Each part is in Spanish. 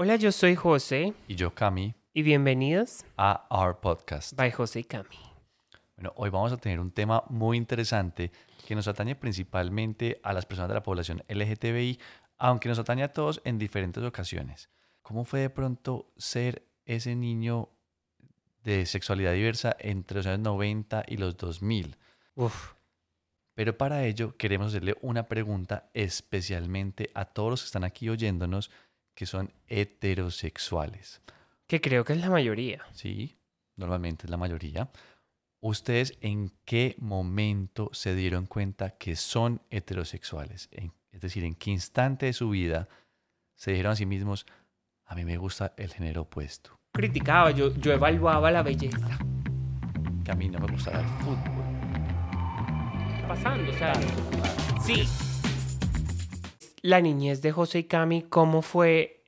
Hola, yo soy José Y yo, Cami, y bienvenidos a Our Podcast. by José y Cami. Bueno, hoy vamos a tener un tema muy interesante que nos atañe principalmente a las personas de la población LGTBI, aunque nos atañe a todos en diferentes ocasiones. ¿Cómo fue de pronto ser ese niño de sexualidad diversa entre los años 90 y los 2000? Uf, Pero para ello queremos hacerle una pregunta especialmente a todos los que están aquí oyéndonos que son heterosexuales. que creo que es la mayoría. Sí, normalmente es la mayoría. ¿Ustedes en qué momento se dieron cuenta que son heterosexuales? Es decir, ¿en qué instante de su vida se dijeron a sí mismos, a mí me gusta el género opuesto? Criticaba, yo, yo evaluaba la belleza. Que a mí no me gustaba el fútbol. Pasando, o sea, sí. La niñez de José y Cami, ¿cómo fue?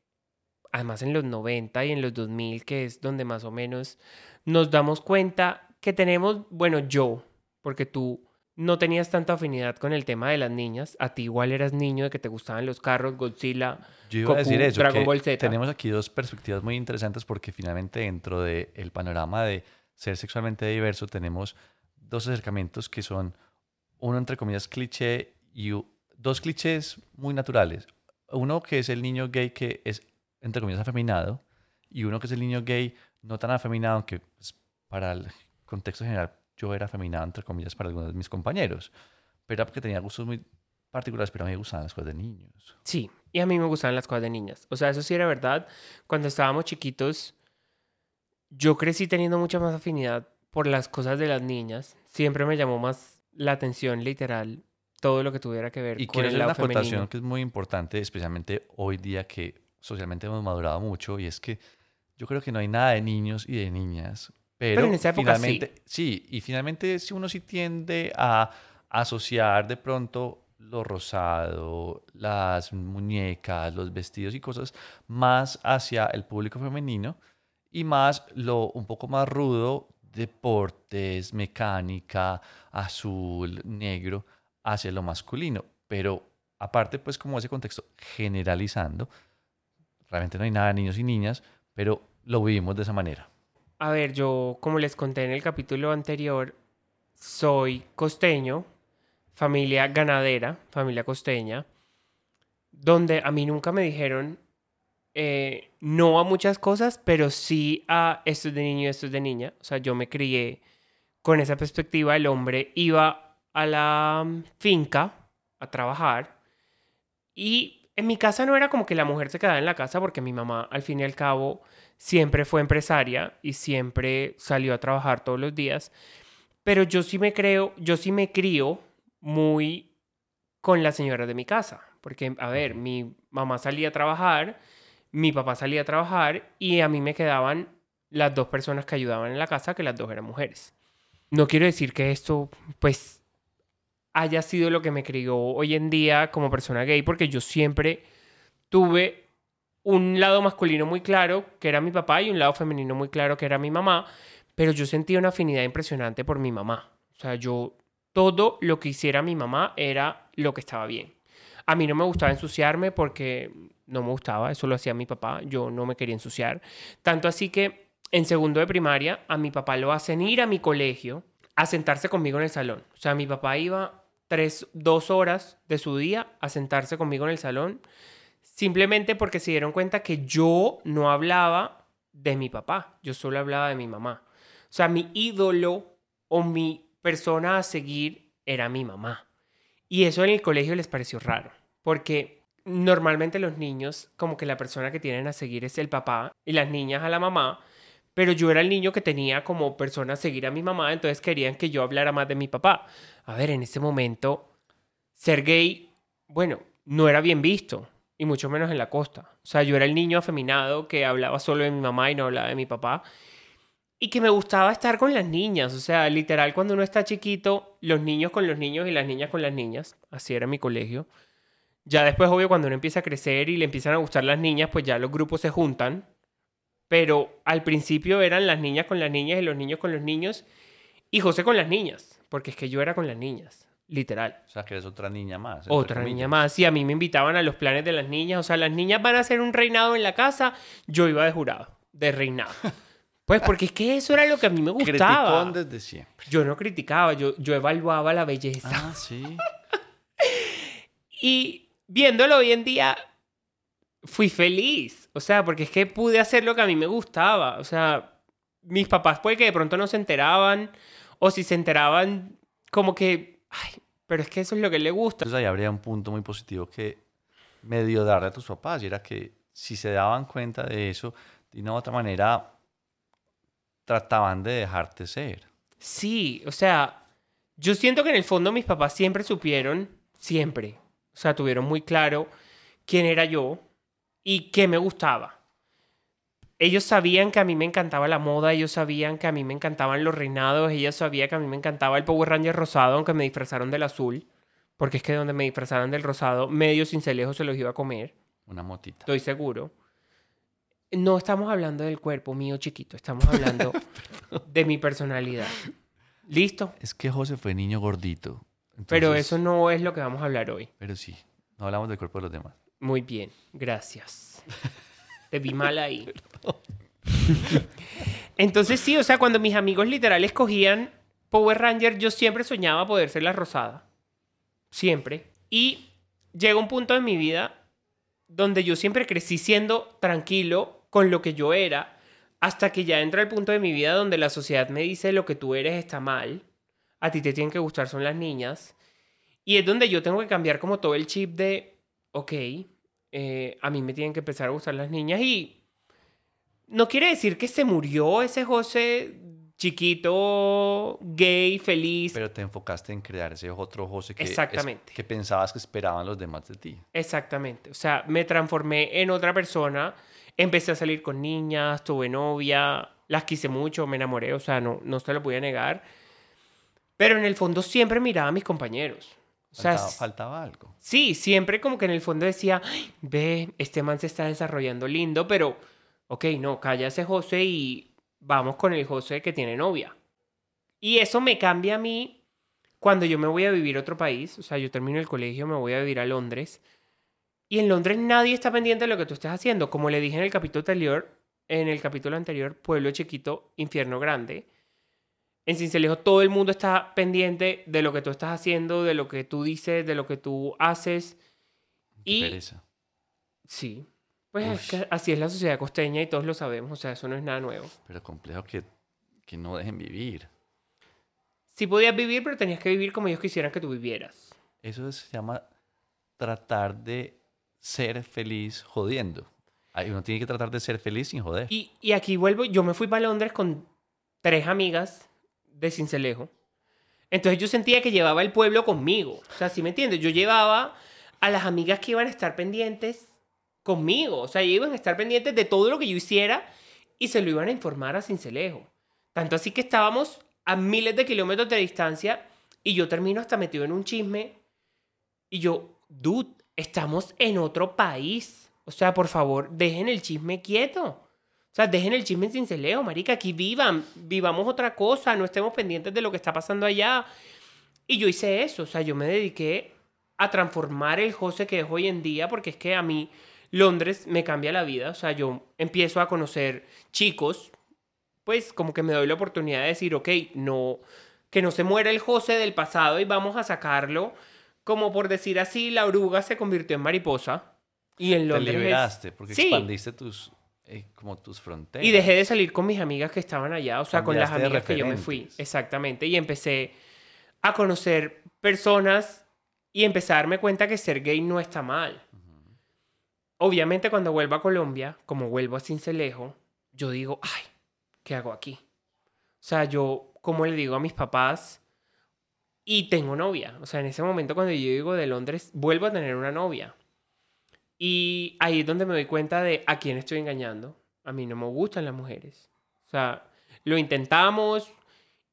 Además en los 90 y en los 2000, que es donde más o menos nos damos cuenta que tenemos, bueno, yo, porque tú no tenías tanta afinidad con el tema de las niñas, a ti igual eras niño de que te gustaban los carros, Godzilla, Yo iba a decir eso, Dragon Ball Z. tenemos aquí dos perspectivas muy interesantes porque finalmente dentro del panorama de ser sexualmente diverso tenemos dos acercamientos que son uno entre comillas cliché y dos clichés muy naturales. Uno que es el niño gay que es entre comillas afeminado y uno que es el niño gay no tan afeminado, aunque pues, para el contexto general yo era afeminado entre comillas para algunos de mis compañeros, pero era porque tenía gustos muy particulares, pero a mí me gustaban las cosas de niños. Sí, y a mí me gustaban las cosas de niñas. O sea, eso sí era verdad. Cuando estábamos chiquitos, yo crecí teniendo mucha más afinidad por las cosas de las niñas. Siempre me llamó más la atención, literal, todo lo que tuviera que ver Y con quiero el hacer una lado acotación femenino. que es muy importante, especialmente hoy día que socialmente hemos madurado mucho, y es que yo creo que no hay nada de niños y de niñas, pero, Pero en esa época sí. finalmente, sí. y finalmente si uno sí tiende a asociar de pronto lo rosado, las muñecas, los vestidos y cosas más hacia el público femenino y más lo un poco más rudo, deportes, mecánica, azul, negro, hacia lo masculino. Pero aparte, pues como ese contexto generalizando, realmente no hay nada de niños y niñas, pero lo vivimos de esa manera. A ver, yo, como les conté en el capítulo anterior, soy costeño, familia ganadera, familia costeña, donde a mí nunca me dijeron eh, no a muchas cosas, pero sí a esto es de niño y esto es de niña. O sea, yo me crié con esa perspectiva. El hombre iba a la finca a trabajar y en mi casa no era como que la mujer se quedaba en la casa porque mi mamá, al fin y al cabo, siempre fue empresaria y siempre salió a trabajar todos los días. Pero yo sí me creo, yo sí me crío muy con las señoras de mi casa. Porque, a ver, mi mamá salía a trabajar, mi papá salía a trabajar y a mí me quedaban las dos personas que ayudaban en la casa, que las dos eran mujeres. No quiero decir que esto, pues, haya sido lo que me crió hoy en día como persona gay, porque yo siempre tuve un lado masculino muy claro, que era mi papá, y un lado femenino muy claro, que era mi mamá, pero yo sentía una afinidad impresionante por mi mamá. O sea, yo todo lo que hiciera mi mamá era lo que estaba bien. A mí no me gustaba ensuciarme porque no me gustaba, eso lo hacía mi papá, yo no me quería ensuciar. Tanto así que en segundo de primaria a mi papá lo hacen ir a mi colegio a sentarse conmigo en el salón. O sea, mi papá iba tres, dos horas de su día a sentarse conmigo en el salón simplemente porque se dieron cuenta que yo no hablaba de mi papá, yo solo hablaba de mi mamá. O sea, mi ídolo o mi persona a seguir era mi mamá. Y eso en el colegio les pareció raro, porque normalmente los niños como que la persona que tienen a seguir es el papá y las niñas a la mamá, pero yo era el niño que tenía como persona seguir a mi mamá, entonces querían que yo hablara más de mi papá. A ver, en ese momento, ser gay, bueno, no era bien visto, y mucho menos en la costa. O sea, yo era el niño afeminado que hablaba solo de mi mamá y no hablaba de mi papá. Y que me gustaba estar con las niñas. O sea, literal, cuando uno está chiquito, los niños con los niños y las niñas con las niñas. Así era mi colegio. Ya después, obvio, cuando uno empieza a crecer y le empiezan a gustar las niñas, pues ya los grupos se juntan. Pero al principio eran las niñas con las niñas y los niños con los niños. Y José con las niñas. Porque es que yo era con las niñas. literal. O sea, que eres otra niña más. Otra niña más. Sí, a mí me invitaban a los planes de las niñas. O sea, las niñas van a hacer un reinado en la casa. Yo iba de jurado, de reinado. Pues porque es que eso era lo que a mí me gustaba. Criticón desde siempre. Yo no criticaba, yo, yo evaluaba la belleza. Ah, sí. Y viéndolo hoy en día, fui feliz. O sea, porque es que pude hacer lo que a mí me gustaba. O sea, mis papás puede que de pronto no se enteraban. O si se enteraban, como que... Ay, pero es que eso es lo que le gusta. Entonces ahí habría un punto muy positivo que medio darle a tus papás y era que si se daban cuenta de eso, de una u otra manera trataban de dejarte ser. Sí, o sea, yo siento que en el fondo mis papás siempre supieron, siempre, o sea, tuvieron muy claro quién era yo y qué me gustaba. Ellos sabían que a mí me encantaba la moda, ellos sabían que a mí me encantaban los reinados, ellos sabían que a mí me encantaba el Power Ranger rosado, aunque me disfrazaron del azul, porque es que donde me disfrazaran del rosado, medio cincelejo se los iba a comer, Una motita. estoy seguro. No estamos hablando del cuerpo mío chiquito, estamos hablando de mi personalidad. ¿Listo? Es que José fue niño gordito. Pero eso no es lo que vamos a hablar hoy. Pero sí, no hablamos del cuerpo de los demás. Muy bien, gracias. Te vi mal ahí. Entonces sí, o sea, cuando mis amigos literal escogían Power Ranger, yo siempre soñaba poder ser la rosada. Siempre. Y llega un punto en mi vida donde yo siempre crecí siendo tranquilo con lo que yo era, hasta que ya entra el punto de mi vida donde la sociedad me dice lo que tú eres está mal, a ti te tienen que gustar son las niñas, y es donde yo tengo que cambiar como todo el chip de, ok, eh, a mí me tienen que empezar a gustar las niñas y no quiere decir que se murió ese José chiquito, gay, feliz. Pero te enfocaste en crear ese otro José que, es- Exactamente. que pensabas que esperaban los demás de ti. Exactamente. O sea, me transformé en otra persona. Empecé a salir con niñas, tuve novia, las quise mucho, me enamoré, o sea, no, no se lo voy a negar. Pero en el fondo siempre miraba a mis compañeros. O sea, Faltaba, algo. sí, siempre como que en el fondo decía, "Ay, ve, este man se está desarrollando lindo, pero, ok, no, calla ese José y vamos con el José que tiene novia. Y eso me cambia a mí cuando yo me voy a vivir a otro país. O sea, yo termino el colegio, me voy a vivir a Londres. Y en Londres nadie está pendiente de lo que tú estés haciendo. Como le dije en el capítulo anterior, en el capítulo anterior, Pueblo Chiquito, Infierno Grande. En Cincelejo todo el mundo está pendiente de lo que tú estás haciendo, de lo que tú dices, de lo que tú haces. Qué Y pereza. sí, pues es Ush. que así es la sociedad costeña y todos lo sabemos. O sea, eso no es nada nuevo. Pero complejo que, que no dejen vivir. Sí podías vivir, pero tenías que vivir como ellos quisieran que tú vivieras. Eso se llama tratar de ser feliz jodiendo. Uno tiene que tratar de ser feliz sin joder. Y, y aquí vuelvo, yo me fui para Londres con tres amigas de Cincelejo. Entonces yo sentía que llevaba el pueblo conmigo. O sea, ¿sí me entiendes? Yo llevaba a las amigas que iban a estar pendientes conmigo. O sea, iban a estar pendientes de todo lo que yo hiciera y se lo iban a informar a Cincelejo. Tanto así que estábamos a miles de kilómetros de distancia y yo termino hasta metido en un chisme. Y yo, dude, estamos en otro país. O sea, por favor, dejen el chisme quieto. O sea, dejen el chisme en cinceleo, marica. Aquí vivan, vivamos otra cosa, no estemos pendientes de lo que está pasando allá. Y yo hice eso, o sea, yo me dediqué a transformar el José que es hoy en día, porque es que a mí Londres me cambia la vida. O sea, yo empiezo a conocer chicos, pues como que me doy la oportunidad de decir, ok, no, que no se muera el José del pasado y vamos a sacarlo. Como por decir así, la oruga se convirtió en mariposa. Y en Te Londres. es- liberaste porque Sí. expandiste tus, eh, como tus fronteras. Y dejé de salir con mis amigas que estaban allá, o sea, con las amigas que yo me fui. Exactamente. Y empecé a conocer personas y empecé a darme cuenta que ser gay no está mal. Obviamente cuando vuelvo a Colombia, como vuelvo a Cincelejo, yo digo, ay, ¿qué hago aquí? O sea, yo, como le digo a mis papás, y tengo novia. O sea, en ese momento cuando yo digo de Londres, vuelvo a tener una novia. Y ahí es donde me doy cuenta de a quién estoy engañando. A mí no me gustan las mujeres. O sea, lo intentamos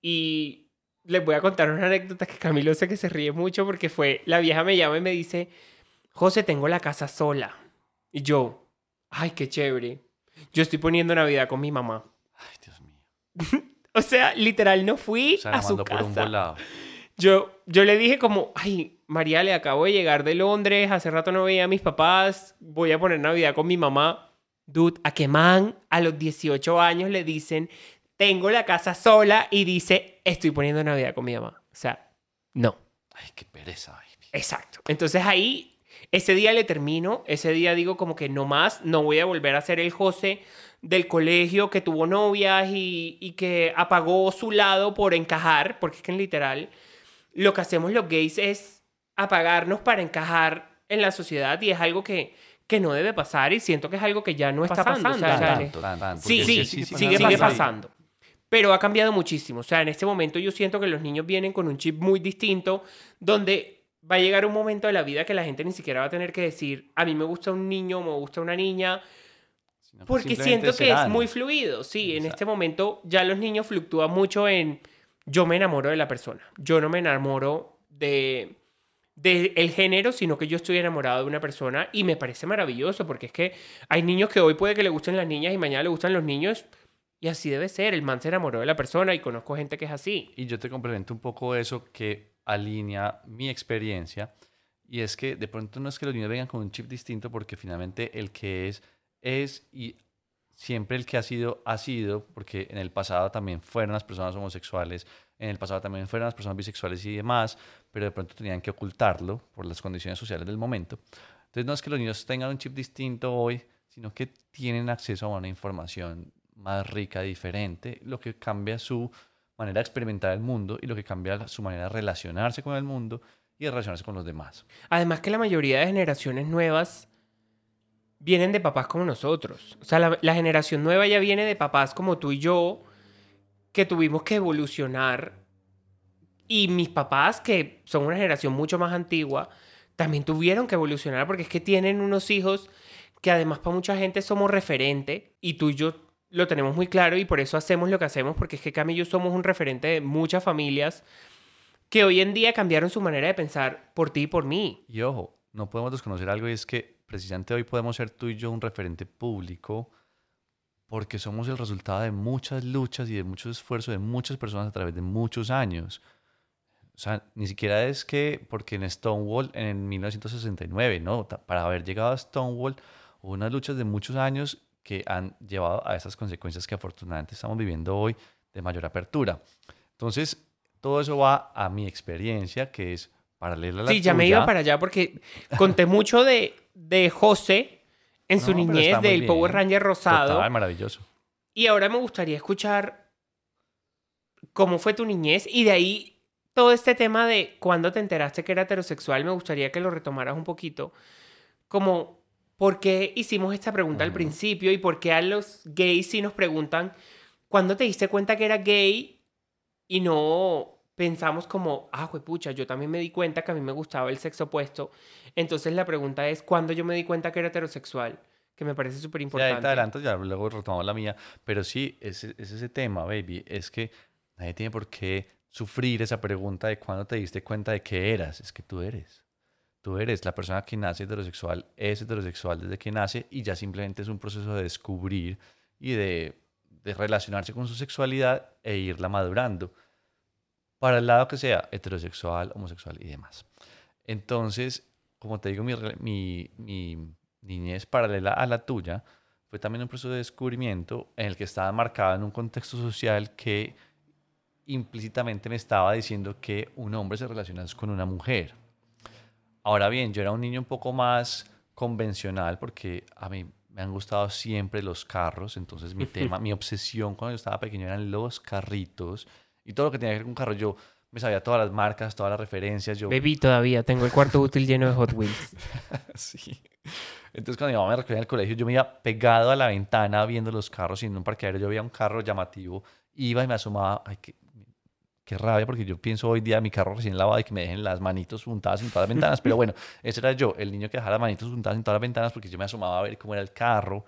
y les voy a contar una anécdota que Camilo sé que se ríe mucho porque fue, la vieja me llama y me dice, José, tengo la casa sola. Y yo, ay, qué chévere. Yo estoy poniendo Navidad con mi mamá. Ay, Dios mío. O sea, literal, no fui O sea, a su mandó por un casa. volado. Yo, yo le dije como, ay, María, le acabo de llegar de Londres, hace rato no veía a mis papás, voy a poner Navidad con mi mamá. Dude, a que man a los 18 años le dicen, tengo la casa sola y dice, estoy poniendo Navidad con mi mamá. O sea, no. Ay, qué pereza, baby. Exacto. Entonces ahí, ese día le termino, ese día digo como que no más, no voy a volver a ser el José del colegio que tuvo novias y, y que apagó su lado por encajar, porque es que en literal lo que hacemos los gays es apagarnos para encajar en la sociedad y es algo que, que no debe pasar y siento que es algo que ya no está pasando. o sea, Tanto, Sí, sí, sí, sigue, pasa. pasando. Pero ha cambiado muchísimo. O sea, en este momento yo siento que los niños vienen con un chip muy distinto, donde va a llegar un momento de la vida que la gente ni siquiera va a tener que decir, a mí me gusta un niño, me gusta una niña, porque siento que es muy fluido. Sí, en Exacto. este momento ya los niños fluctúan mucho en yo me enamoro de la persona. Yo no me enamoro de de el género, sino que yo estoy enamorado de una persona y me parece maravilloso porque es que hay niños que hoy puede que le gusten las niñas y mañana le gustan los niños y así debe ser. El man se enamoró de la persona y conozco gente que es así. Y yo te complemento un poco eso que alinea mi experiencia. Y es que de pronto no es que los niños vengan con un chip distinto, porque finalmente el que es, es y siempre el que ha sido, ha sido, porque en el pasado también fueron las personas homosexuales, en el pasado también fueron las personas bisexuales y demás, pero de pronto tenían que ocultarlo por las condiciones sociales del momento. Entonces no es que los niños tengan un chip distinto hoy, sino que tienen acceso a una información más rica, diferente, lo que cambia su manera de experimentar el mundo y lo que cambia su manera de relacionarse con el mundo y de relacionarse con los demás. Además que la mayoría de generaciones nuevas vienen de papás como nosotros. O sea, la, la generación nueva ya viene de papás como tú y yo, que tuvimos que evolucionar. Y mis papás, que son una generación mucho más antigua, también tuvieron que evolucionar porque es que tienen unos hijos que además para mucha gente somos referente y tú y yo lo tenemos muy claro y por eso hacemos lo que hacemos porque es que Cami y yo somos un referente de muchas familias que hoy en día cambiaron su manera de pensar por ti y por mí. Y ojo, no podemos desconocer algo y es que precisamente hoy podemos ser tú y yo un referente público porque somos el resultado de muchas luchas y de mucho esfuerzo de muchas personas a través de muchos años. O sea, ni siquiera es que porque en Stonewall en 1969, no, para haber llegado a Stonewall hubo unas luchas de muchos años que han llevado a esas consecuencias que afortunadamente estamos viviendo hoy de mayor apertura. Entonces, todo eso va a mi experiencia, que es paralela a la Sí, ya me iba para allá porque conté mucho de, de José en su No, pero niñez, está muy del Power. Ranger rosado. Total, maravilloso. Y ahora me gustaría escuchar cómo fue tu niñez y de ahí todo este tema de cuando te enteraste que era heterosexual, me gustaría que lo retomaras un poquito. Como, ¿por qué hicimos esta pregunta al Ujú. principio y por qué a los gays sí nos preguntan, ¿cuándo te diste cuenta que era gay? Y no pensamos como, ah, pucha, yo también me di cuenta que a mí me gustaba el sexo opuesto. Entonces la pregunta es, ¿cuándo yo me di cuenta que era heterosexual? Que me parece súper importante. te adelanto, ya luego retomamos la mía. Pero sí, es, es ese tema, baby. Es que nadie tiene por qué sufrir esa pregunta de cuándo te diste cuenta de que eras. Es que tú eres. Tú eres. La persona que nace heterosexual es heterosexual desde que nace y ya simplemente es un proceso de descubrir y de, de relacionarse con su sexualidad e irla madurando. Para el lado que sea, heterosexual, homosexual y demás. Entonces, como te digo, mi, re- mi, mi niñez paralela a la tuya fue también un proceso de descubrimiento en el que estaba marcado en un contexto social que implícitamente me estaba diciendo que un hombre se relaciona con una mujer. Ahora bien, yo era un niño un poco más convencional porque a mí me han gustado siempre los carros, entonces mi tema, mi obsesión cuando yo estaba pequeño eran los carritos y todo lo que tenía que ver con carros. Yo me sabía todas las marcas, todas las referencias. Yo, Bebí todavía, tengo el cuarto útil lleno de Hot Wheels. Sí. Entonces cuando mi mamá me recogía en el colegio, yo me iba pegado a la ventana viendo los carros y en un parqueadero yo veía un carro llamativo, iba y me asomaba, ay, qué, qué rabia, porque yo pienso hoy día mi carro recién lavado y que me dejen las manitos juntadas en todas las ventanas, pero bueno, ese era yo, el niño que dejaba las manitos juntadas en todas las ventanas porque yo me asomaba a ver cómo era el carro.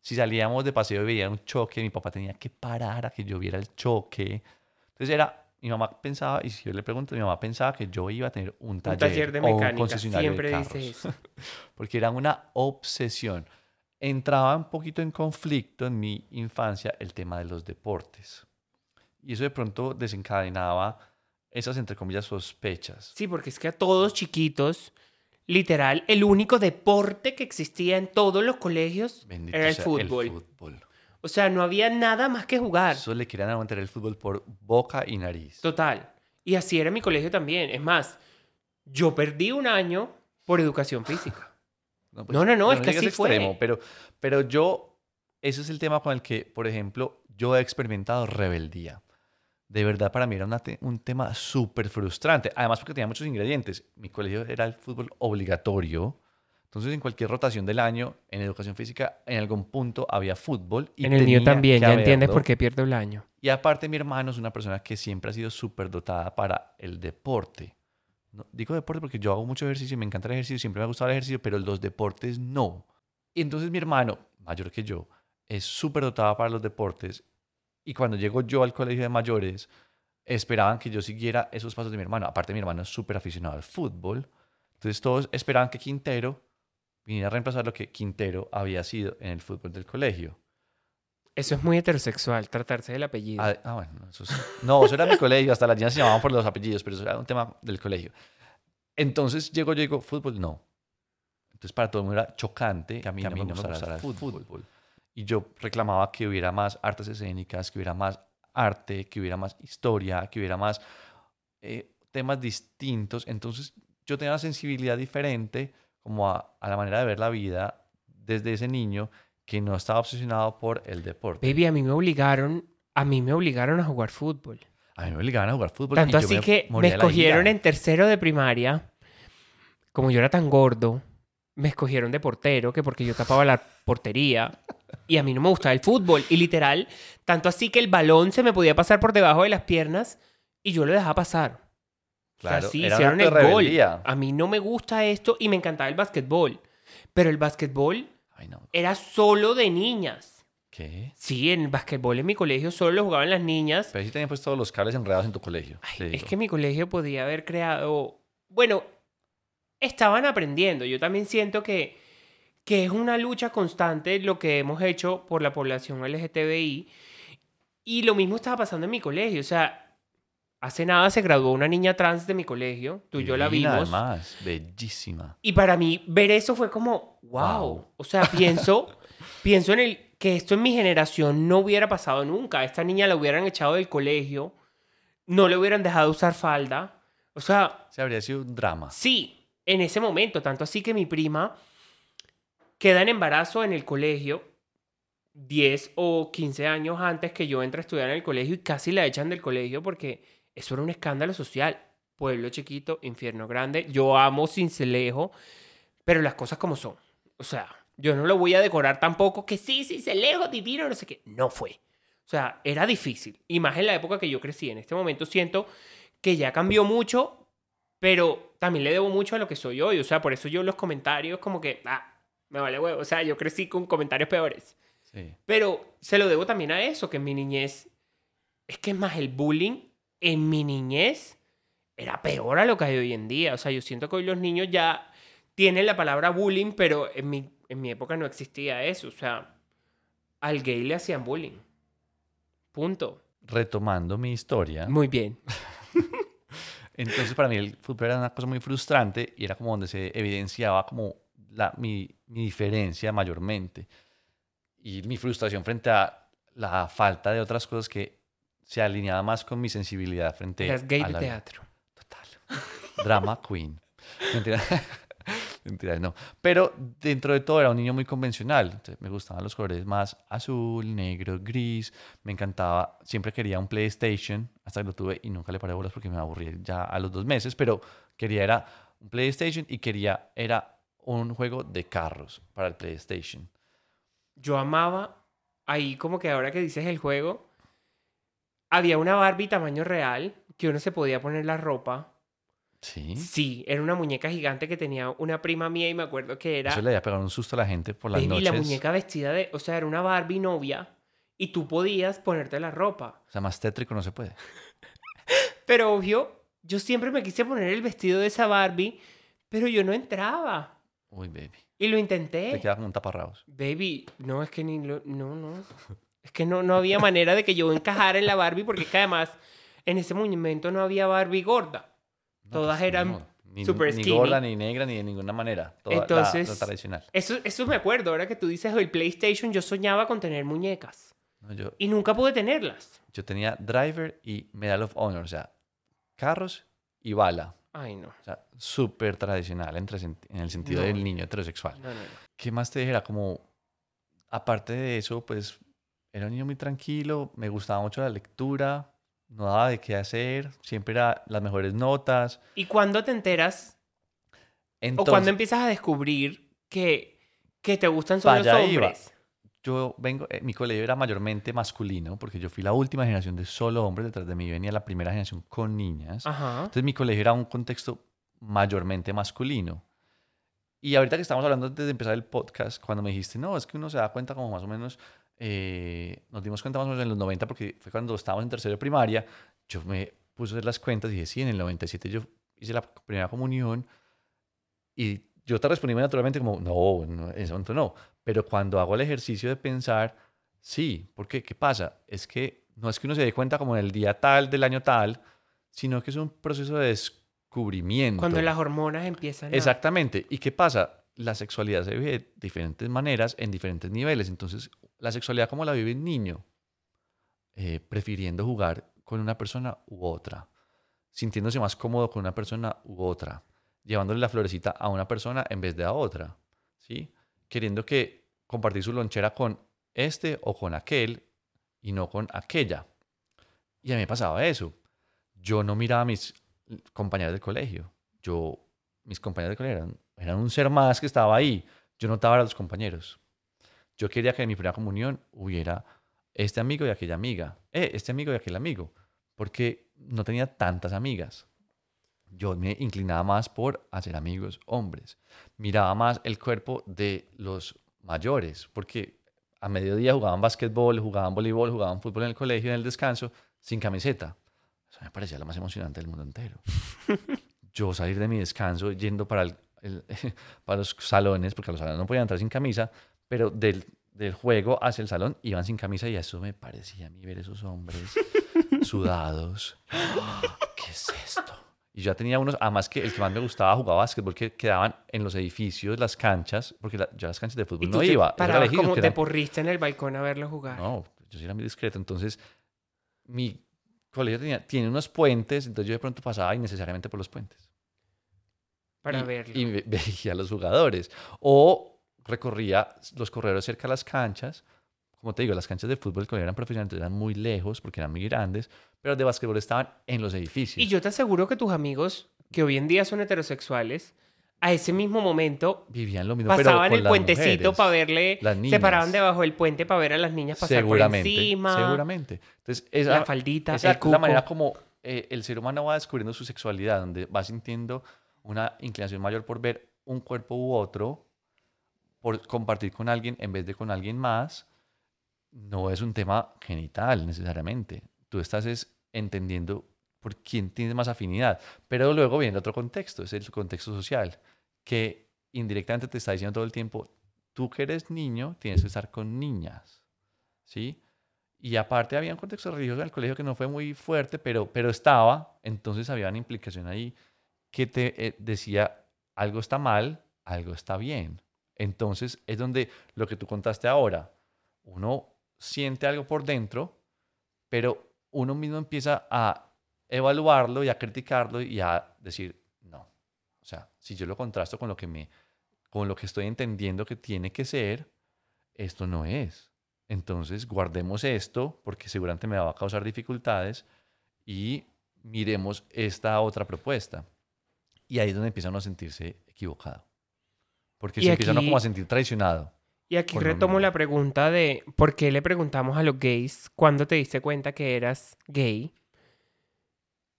Si salíamos de paseo y veía un choque, mi papá tenía que parar a que yo viera el choque. Entonces era, mi mamá pensaba, y si yo le pregunto, mi mamá pensaba que yo iba a tener un taller, Un taller de o un mecánica, concesionario de siempre dice carros eso. porque era una obsesión. Entraba un poquito en conflicto en mi infancia el tema de los deportes. Y eso de pronto desencadenaba esas, entre comillas, sospechas. Sí, porque es que a todos chiquitos, literal, el único deporte que existía en todos los colegios Bendito era el fútbol. el fútbol. O sea, no había nada más que jugar. Solo le querían aguantar el fútbol por boca y nariz. Total. Y así era mi colegio también. Es más, yo perdí un año por educación física. pues, No, no, no, es que así fue. extremo, Pero, pero yo, ese es el tema con el que, por ejemplo, yo he experimentado rebeldía. De verdad, para mí era una te- un tema súper frustrante. Además, porque tenía muchos ingredientes. Mi colegio era el fútbol obligatorio. Entonces, en cualquier rotación del año, en educación física, en algún punto había fútbol. Y en el mío también, ya entiendes por qué pierdo el año. Y aparte, mi hermano es una persona que siempre ha sido súper dotada para el deporte. No, digo deporte porque yo hago mucho ejercicio me encanta el ejercicio, siempre me ha gustado el ejercicio, pero los deportes no. Y entonces mi hermano, mayor que yo, es súper dotado para los deportes. Y cuando llego yo al colegio de mayores, esperaban que yo siguiera esos pasos de mi hermano. Aparte, mi hermano es súper aficionado al fútbol. Entonces todos esperaban que Quintero viniera a reemplazar lo que Quintero había sido en el fútbol del colegio. Eso es muy heterosexual, tratarse del apellido. Ah, ah, bueno, eso sí. No, eso era mi colegio, hasta las niñas se llamaban por los apellidos, pero eso era un tema del colegio. Entonces llego yo y digo, fútbol, no. Entonces para todo el mundo era chocante que a mí, no, me gustara, el fútbol. Y yo reclamaba que hubiera más artes escénicas, que hubiera más arte, que hubiera más historia, que hubiera más eh, temas distintos. Entonces yo tenía una sensibilidad diferente como a, a la manera de ver la vida desde ese niño que no estaba obsesionado por el deporte. Baby, a mí me obligaron, a mí me obligaron a jugar fútbol. A mí me obligaban a jugar fútbol. Tanto así me que me escogieron en tercero de primaria. Como yo era tan gordo, me escogieron de portero, que porque yo tapaba la portería. Y a mí no me gustaba el fútbol. Y literal, tanto así que el balón se me podía pasar por debajo de las piernas y yo lo dejaba pasar. Claro, o sea, sí, hicieron el gol. A mí no me gusta esto y me encantaba el básquetbol. Pero el básquetbol Ay, no. era solo de niñas. ¿Qué? Sí, en el básquetbol en mi colegio solo lo jugaban las niñas. Pero sí tenían pues todos los cables enredados en tu colegio. Ay, es que mi colegio podía haber creado. Bueno, estaban aprendiendo. Yo también siento que, que es una lucha constante lo que hemos hecho por la población LGTBI. Y lo mismo estaba pasando en mi colegio. O sea, hace nada se graduó una niña trans de mi colegio. Tú y yo la vimos. Además, bellísima. Y para mí, ver eso fue como, wow. Wow. O sea, pienso, pienso en el que esto en mi generación no hubiera pasado nunca. A esta niña la hubieran echado del colegio, no le hubieran dejado usar falda. O sea, Se habría sido un drama. sí, en ese momento, tanto así que mi prima queda en embarazo en el colegio 10 o 15 años antes que yo entre a estudiar en el colegio y casi la echan del colegio porque eso era un escándalo social. Pueblo chiquito, infierno grande. Yo amo Cincelejo, pero las cosas como son. O sea, yo no lo voy a decorar tampoco que sí, Cincelejo, divino, no sé qué. No fue. O sea, era difícil. Y más en la época que yo crecí. En este momento siento que ya cambió mucho, pero también le debo mucho a lo que soy hoy. O sea, por eso yo los comentarios como que, ah, me vale huevo. O sea, yo crecí con comentarios peores. Sí. Pero se lo debo también a eso, que en mi niñez, es que es más el bullying en mi niñez era peor a lo que hay hoy en día. O sea, yo siento que hoy los niños ya tienen la palabra bullying, pero en mi, en mi época no existía eso. O sea, al gay le hacían bullying. Punto. Retomando mi historia, Muy bien. entonces para mí el fútbol era una cosa muy frustrante y era como donde se evidenciaba como la, mi, mi diferencia mayormente y mi frustración frente a la falta de otras cosas que se alineaba más con mi sensibilidad frente Eras gay a de la teatro. Total. Drama queen. Mentira. Mentira, no. Pero dentro de todo era un niño muy convencional. Entonces, me gustaban los colores más azul, negro, gris. Me encantaba. Siempre quería un PlayStation. Hasta que lo tuve y nunca le paré bolas porque me aburrí ya a los dos meses. Pero quería era un PlayStation y quería era un juego de carros para el PlayStation. Yo amaba, ahí como que ahora que dices el juego, había una Barbie tamaño real que uno se podía poner la ropa. Sí. Sí, era una muñeca gigante que tenía una prima mía y me acuerdo que era... Eso le había pegado un susto a la gente por las Baby, noches. la muñeca vestida de... O sea, era una Barbie novia y tú podías ponerte la ropa. O sea, más tétrico no se puede. Pero obvio, yo siempre me quise poner el vestido de esa Barbie, pero yo no entraba. Uy, baby. Y lo Te intenté. queda como un taparrabos. Baby, no, es que ni lo... No, no. Es que no, no había manera de que yo encajara en la Barbie porque es que además en ese momento no había Barbie gorda. No, Todas pues, eran no, ni, super ni skinny. gorda, ni negra, ni de ninguna manera. Toda la- Entonces- la, tradicional. Eso, eso me acuerdo, ahora que tú dices el PlayStation, yo soñaba con tener muñecas No, yo, y nunca pude tenerlas. yo tenía driver y medal of honor, o sea, carros y bala. Ay, no. O sea, súper tradicional entre en el sentido No. del niño heterosexual. No, no, no. ¿Qué más te dijera? Como, aparte de eso, pues era un niño muy tranquilo, me gustaba mucho la lectura, no daba de qué hacer, siempre era las mejores notas. ¿Y cuándo te enteras o Entonces, cuándo empiezas a descubrir que, que te gustan solo los allá iba. hombres? yo vengo, eh, mi colegio era mayormente masculino, porque yo fui la última generación de solo hombres, detrás de mí venía la primera generación con niñas. Ajá. Entonces mi colegio era un contexto mayormente masculino. Y ahorita que estamos hablando desde empezar el podcast, cuando me dijiste, no, es que uno se da cuenta como más o menos, eh, nos dimos cuenta más o menos en los 90, porque fue cuando estábamos en tercero de primaria, yo me puse a hacer las cuentas y dije, sí, en el 97 yo hice la primera comunión y yo te respondí naturalmente como, no, no, en ese momento no. Pero cuando hago el ejercicio de pensar, sí, porque ¿qué pasa? Es que no es que uno se dé cuenta como en el día tal, del año tal, sino que es un proceso de descubrimiento. Cuando las hormonas empiezan a... Exactamente. ¿Y qué pasa? La sexualidad se vive de diferentes maneras, en diferentes niveles. Entonces, la sexualidad como la vive el niño, eh, prefiriendo jugar con una persona u otra, sintiéndose más cómodo con una persona u otra, llevándole la florecita a una persona en vez de a otra, ¿sí? Queriendo que compartir su lonchera con este o con aquel y no con aquella. Y a mí me pasaba eso. Yo no miraba a mis compañeros del colegio. Yo, mis compañeros colegio eran, eran un ser más que estaba ahí. Yo notaba a los compañeros. Yo quería que en mi primera comunión hubiera este amigo y aquella amiga. Eh, este amigo y aquel amigo. Porque no tenía tantas amigas. Yo me inclinaba más por hacer amigos hombres. Miraba más el cuerpo de los mayores. Porque a mediodía jugaban básquetbol, jugaban voleibol, jugaban fútbol en el colegio, en el descanso, sin camiseta. Eso me parecía lo más emocionante del mundo entero. Yo salir de mi descanso yendo para, el- el- para los salones, porque a los salones no podían entrar sin camisa, pero del, del juego hacia el salón iban sin camisa y eso me parecía a mí ver esos hombres sudados. ¿Qué es esto? Y yo ya tenía unos, además que el que más me gustaba jugaba básquetbol, que quedaban en los edificios, las canchas, porque la- yo a las canchas de Y fútbol tú no te iba. parabas como te porriste en el balcón a verlo jugar. no, yo sí era muy discreto. Entonces, mi colegio tenía, tiene unos puentes, entonces yo de pronto pasaba innecesariamente por los puentes. para y, verlo. Y ve- veía a los jugadores. O recorría los corredores cerca de las canchas. Como te digo, las canchas de fútbol que eran profesionales eran muy lejos porque eran muy grandes, pero las de básquetbol estaban en los edificios. Y yo te aseguro que tus amigos, que hoy en día son heterosexuales, a ese mismo momento Vivían lo mismo, pero pasaban con el puentecito mujeres. para verle, se paraban debajo del puente para ver a las niñas pasar seguramente, por encima, seguramente. Entonces, esa, la faldita, Esa el cuco. la manera como eh, el ser humano va descubriendo su sexualidad, donde va sintiendo una inclinación mayor por ver un cuerpo u otro, por compartir con alguien en vez de con alguien más. No es un tema genital necesariamente. Tú estás es entendiendo por quién tienes más afinidad. Pero luego viene otro contexto, es el contexto social, que indirectamente te está diciendo todo el tiempo, tú que eres niño, tienes que estar con niñas. ¿Sí? Y aparte había un contexto religioso en el colegio que no fue muy fuerte, pero, pero estaba. Entonces había una implicación ahí que te eh, decía, algo está mal, algo está bien. Entonces es donde lo que tú contaste ahora, uno siente algo por dentro, pero uno mismo empieza a evaluarlo y a criticarlo y a decir. O sea, si yo lo contrasto con lo que me, con lo que estoy entendiendo que tiene que ser, esto no es. Entonces, guardemos esto porque seguramente me va a causar dificultades y miremos esta otra propuesta. Y ahí es donde empieza uno a sentirse equivocado. Porque Y se empieza uno aquí- como a sentir traicionado. Y aquí retomo la pregunta de por qué le preguntamos a los gays cuándo te diste cuenta que eras gay.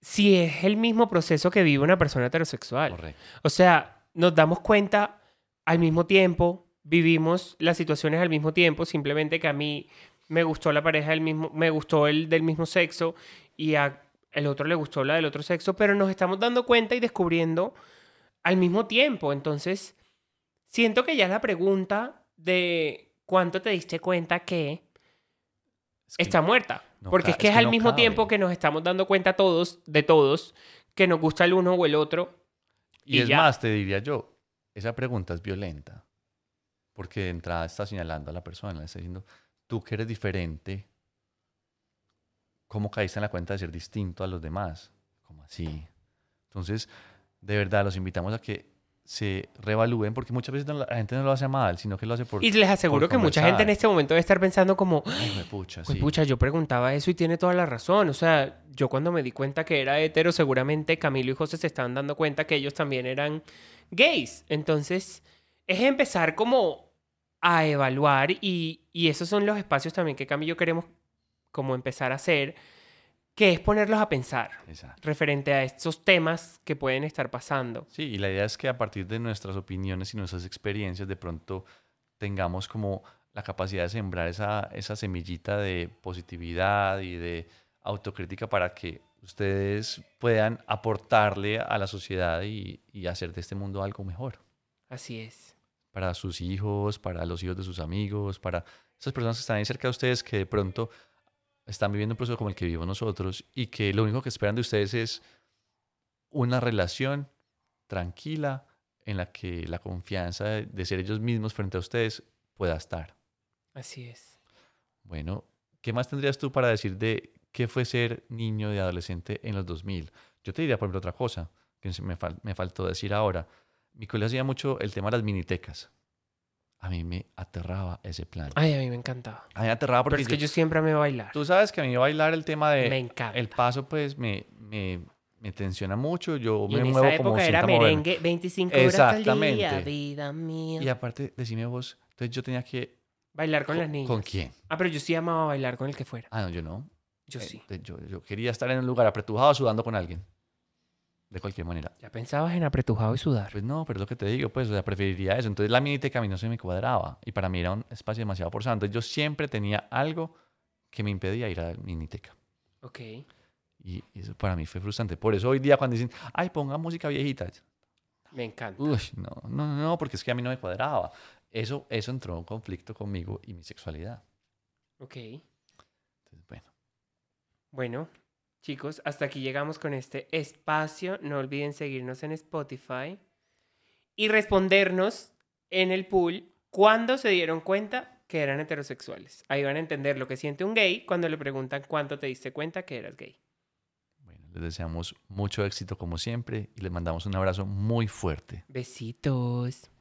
Si es el mismo proceso que vive una persona heterosexual. Correcto. O sea, nos damos cuenta al mismo tiempo, vivimos las situaciones al mismo tiempo, simplemente que a mí me gustó la pareja del mismo, me gustó el del mismo sexo y a el otro le gustó la del otro sexo, pero nos estamos dando cuenta y descubriendo al mismo tiempo. Entonces, siento que ya la pregunta de cuánto te diste cuenta que que está muerta. no porque es que es es, que al no mismo cabe. tiempo que nos estamos dando cuenta todos, de todos, que nos gusta el uno o el otro. Y, Y es ya. más, te diría yo, esa pregunta es violenta. Porque de entrada está señalando a la persona, le está diciendo, tú que eres diferente, ¿cómo caíste en la cuenta de ser distinto a los demás? ¿Cómo así? Entonces, de verdad, los invitamos a que se reevalúen, porque muchas veces no- la gente no lo hace mal, sino que lo hace por... Y les aseguro que mucha gente en este momento debe estar pensando como, Ay, huepucha, pues sí. pucha, yo preguntaba eso y tiene toda la razón. O sea, yo cuando me di cuenta que era hetero, seguramente Camilo y José se estaban dando cuenta que ellos también eran gays. Entonces, es empezar como a evaluar y, y esos son los espacios también que Camilo queremos como empezar a hacer, que es ponerlos a pensar Exacto. referente a estos temas que pueden estar pasando. Sí, y la idea es que a partir de nuestras opiniones y nuestras experiencias, de pronto tengamos como la capacidad de sembrar esa, esa semillita de positividad y de autocrítica para que ustedes puedan aportarle a la sociedad y, y hacer de este mundo algo mejor. Así es. Para sus hijos, para los hijos de sus amigos, para esas personas que están ahí cerca de ustedes que de pronto están viviendo un proceso como el que vivimos nosotros y que lo único que esperan de ustedes es una relación tranquila en la que la confianza de, ser ellos mismos frente a ustedes pueda estar. Así es. Bueno, ¿qué más tendrías tú para decir de qué fue ser niño de adolescente en los 2000? Yo te diría, por ejemplo, otra cosa que me, fal- me faltó decir ahora. Mi colegio hacía mucho el tema de las minitecas. A mí me aterraba ese plan. Ay, a mí me encantaba. A mí me aterraba porque Pero es que yo- yo siempre me bailar. tú sabes que a mí bailar el tema de Me encanta. el paso pues me, me, me tensiona mucho. Yo Y me en muevo esa como época era sienta moverme. merengue 25 horas al día, Exactamente. vida mía. Y aparte, decime vos, entonces yo tenía que... Bailar con las niñas. ¿Con quién? Ah, pero yo sí amaba bailar con el que fuera. Ah, no, yo no. Yo Eh, sí. te- Yo, yo quería estar en un lugar apretujado sudando con alguien. De cualquier manera. Ya pensabas en apretujado y sudar. Pues no, pero es lo que te digo, pues, o sea, preferiría eso. Entonces la miniteca a mí no se me cuadraba. Y para mí era un espacio demasiado forzado. Entonces yo siempre tenía algo que me impedía ir a la miniteca. Ok. Y, y eso para mí fue frustrante. Por eso hoy día cuando dicen, ay, ponga música viejita. Me encanta. Uy, no, no, no, no, porque es que a mí no me cuadraba. Eso, eso entró en conflicto conmigo y mi sexualidad. Ok. Entonces, bueno. Bueno, chicos, hasta aquí llegamos con este espacio. No olviden seguirnos en Spotify y respondernos en el pool cuándo se dieron cuenta que eran heterosexuales. Ahí van a entender lo que siente un gay cuando le preguntan cuándo te diste cuenta que eras gay. Bueno, les deseamos mucho éxito como siempre y les mandamos un abrazo muy fuerte. Besitos.